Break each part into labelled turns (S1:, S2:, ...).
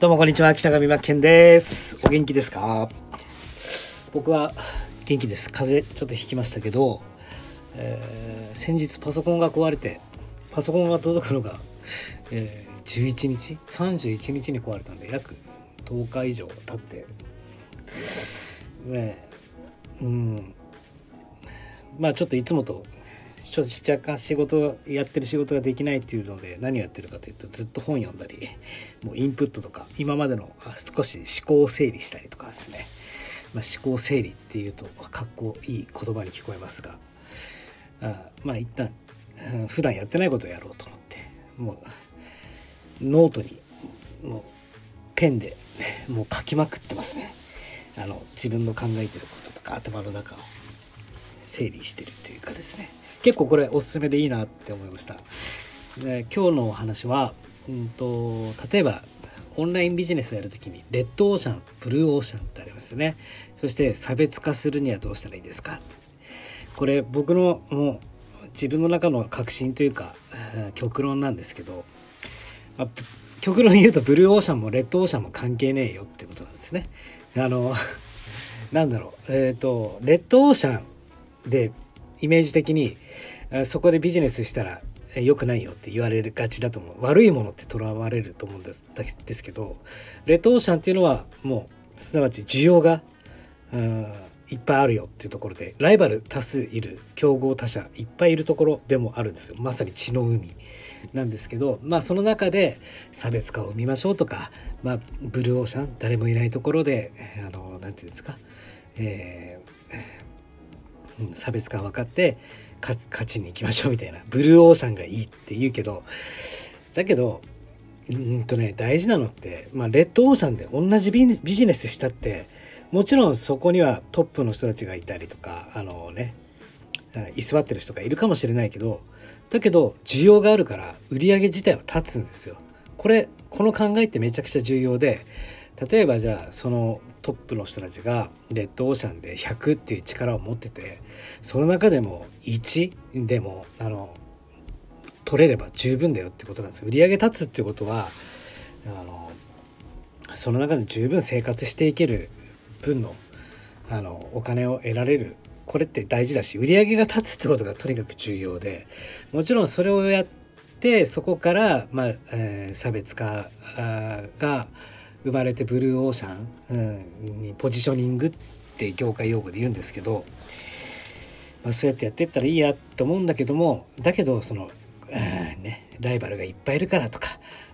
S1: どうもこんにちは北上真剣です。お元気ですか？僕は元気です。風邪ちょっとひきましたけど、えー、先日パソコンが壊れてパソコンが届くのが、えー、11日？31日に壊れたんで約10日以上経ってねうん。まあちょっといつもとちょっと若干仕事やってる仕事ができないっていうので何やってるかというとずっと本読んだりもうインプットとか今までの少し思考を整理したりとかですね、まあ、思考整理っていうとかっこいい言葉に聞こえますがあまあ一旦普段やってないことをやろうと思ってもうノートにもうペンで もう書きまくってますね。あの自分の考えてることとか頭の中を整理してるというかですね。結構これおすすめでいいなって思いました。で今日のお話は、うんと、例えばオンラインビジネスをやるときにレッドオーシャンブルーオーシャンってありますね。そして差別化するにはどうしたらいいですか。これ僕のもう自分の中の確信というか極論なんですけど、まあ、極論言うとブルーオーシャンもレッドオーシャンも関係ねえよってことなんですね。あの なんだろう。えっ、ー、とレッドオーシャンでイメージ的にそこでビジネスしたら良くないよって言われがちだと思う。悪いものってとらわれると思うんですですけどレッドオーシャンっていうのはもうすなわち需要がいっぱいあるよっていうところでライバル多数いる競合他社いっぱいいるところでもあるんですよ。まさに血の海なんですけどまあその中で差別化を生みましょうとか、まあ、ブルーオーシャン誰もいないところであの何て言うんですか、えー差別化分かって勝ちに行きましょうみたいなブルーオーシャンがいいって言うけどだけどうんとね大事なのって、まあ、レッドオーシャンで同じビジネスしたってもちろんそこにはトップの人たちがいたりとかあのね居座ってる人がいるかもしれないけどだけど需要があるから売り上げ自体は立つんですよ。これこの考えってめちゃくちゃ重要で例えばじゃあそのトップの人たちがレッドオーシャンで100っていう力を持っててその中でも1でもあの取れれば十分だよってことなんです売り上げ立つってことはあのその中で十分生活していける分のあのお金を得られる。これって大事だし売り上げが立つってことがとにかく重要でもちろんそれをやってそこから、まあえー、差別化が生まれてブルーオーシャン、うん、にポジショニングって業界用語で言うんですけど、まあ、そうやってやってったらいいやと思うんだけどもだけどその、ね、ライバルがいっぱいいるからとか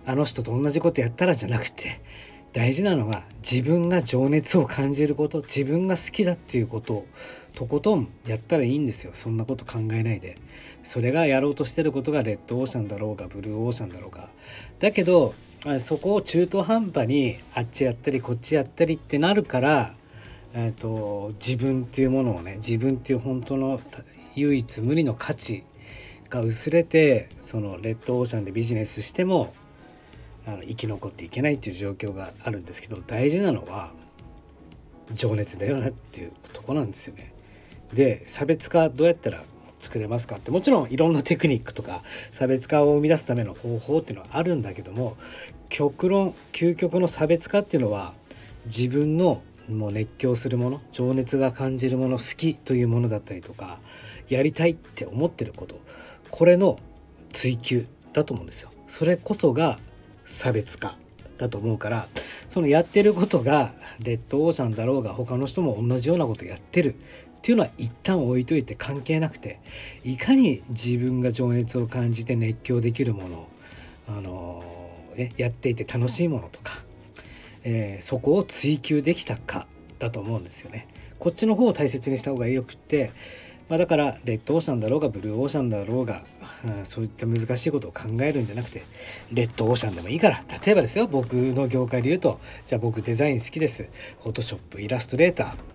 S1: あの人と同じことやったらじゃなくて大事なのは自分が情熱を感じること自分が好きだっていうことをとことんやったらいいんですよ。そんなこと考えないで。それがやろうとしてることがレッドオーシャンだろうがブルーオーシャンだろうが。だけどそこを中途半端にあっちやったりこっちやったりってなるから、えーと、自分っていうものをね自分っていう本当の唯一無二の価値が薄れてそのレッドオーシャンでビジネスしてもあの生き残っていけないっていう状況があるんですけど大事なのは情熱だよなっていうとこなんですよね。で差別化どうやったら作れますかってもちろんいろんなテクニックとか差別化を生み出すための方法っていうのはあるんだけども極論究極の差別化っていうのは自分のもう熱狂するもの情熱が感じるもの好きというものだったりとかやりたいって思ってることこれの追求だと思うんですよ。それこそが差別化だと思うからそのやってることがレッドオーシャンだろうが他の人も同じようなことやってるっていうのは一旦置いといて関係なくていかに自分が情熱を感じて熱狂できるものあのね、やっていて楽しいものとか、えー、そこを追求できたかだと思うんですよね。こっちの方を大切にした方がよくって、まあ、だからレッドオーシャンだろうがブルーオーシャンだろうが、うん、そういった難しいことを考えるんじゃなくてレッドオーシャンでもいいから。例えばですよ僕の業界で言うとじゃあ僕デザイン好きです。フォトショップイラストレーター。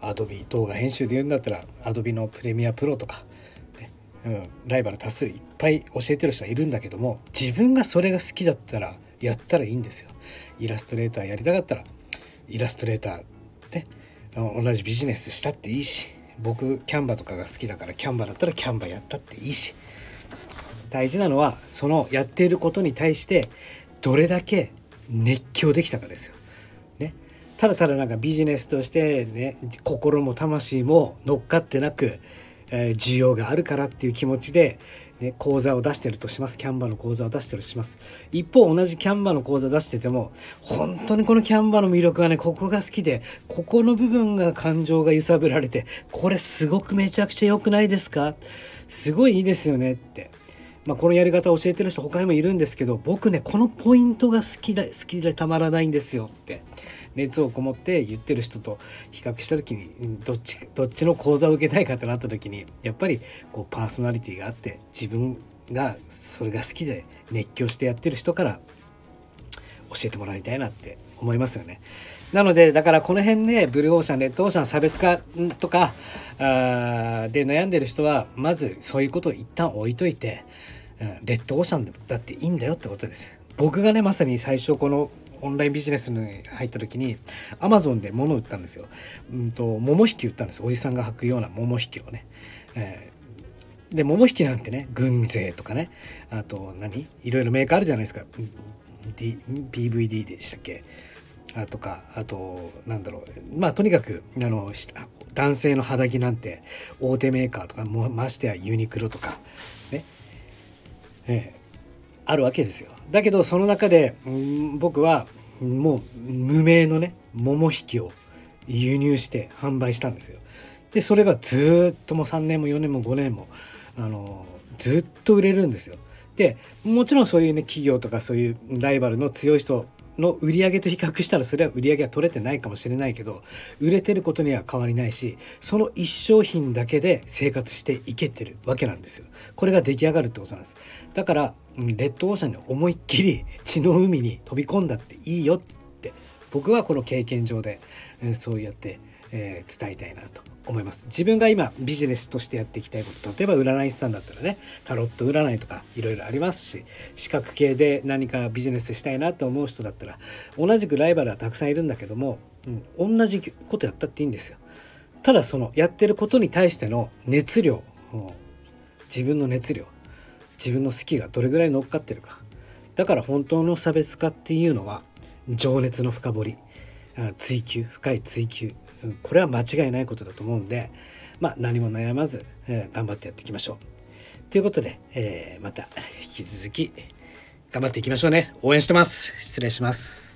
S1: アドビ動画編集で言うんだったらアドビのプレミアプロとか、ねうん、ライバル多数いっぱい教えてる人はいるんだけども自分がそれが好きだったらやったらいいんですよ。イラストレーターやりたかったらイラストレーターで同じビジネスしたっていいし僕キャンバとかが好きだからキャンバだったらキャンバやったっていいし大事なのはそのやっていることに対してどれだけ熱狂できたかですよ。ただただなんかビジネスとしてね心も魂も乗っかってなく、えー、需要があるからっていう気持ちで、ね、講座を出してるとします。キャンバの講座を出してるとします。一方同じキャンバの講座出してても本当にこのキャンバの魅力がねここが好きでここの部分が感情が揺さぶられてこれすごくめちゃくちゃ良くないですか？すごいいいですよねって。まあ、このやり方を教えてる人他にもいるんですけど僕ねこのポイントが好きだ好きでたまらないんですよって熱をこもって言ってる人と比較した時にどっちどっちの講座を受けたいかってなった時にやっぱりこうパーソナリティがあって自分がそれが好きで熱狂してやってる人から教えてもらいたいなって思いますよね。なのでだからこの辺ねブルーオーシャンレッドオーシャン差別化とかあで悩んでる人はまずそういうことを一旦置いといて、うん、レッドオーシャンだっていいんだよってことです。僕がねまさに最初このオンラインビジネスに入った時にアマゾンで物を売ったんですよ。うんと桃引き売ったんですおじさんが履くような桃引きをね。えー、で桃引きなんてね軍勢とかねあと何？いろいろメーカーあるじゃないですか、D、PVD でしたっけ？あとかあとなんだろう。まあとにかくあの男性の肌着なんて大手メーカーとかもましてやユニクロとかね。ええ。あるわけですよ。だけどその中で、うん、僕はもう無名のね桃引きを輸入して販売したんですよ。でそれがずっともう3年も4年も5年もあのずっと売れるんですよ。でもちろんそういうね企業とかそういうライバルの強い人の売り上げと比較したらそれは売り上げは取れてないかもしれないけど売れてることには変わりないしその1商品だけで生活していけてるわけなんですよ。これが出来上がるってことなんです。だからレッドオーシャンに思いっきり 血の海に飛び込んだっていいよって僕はこの経験上でそうやってえー、伝えたいなと思います。自分が今ビジネスとしてやっていきたいこと例えば占い師さんだったらねタロット占いとかいろいろありますし資格系で何かビジネスしたいなと思う人だったら同じくライバルはたくさんいるんだけども、うん、同じことやったっていいんですよ。ただそのやってることに対しての熱量自分の熱量自分の好きがどれぐらい乗っかってるか。だから本当の差別化っていうのは情熱の深掘り追求深い追求これは間違いないことだと思うんで、まあ、何も悩まず、えー、頑張ってやっていきましょう。ということで、えー、また引き続き頑張っていきましょうね。応援してます。失礼します。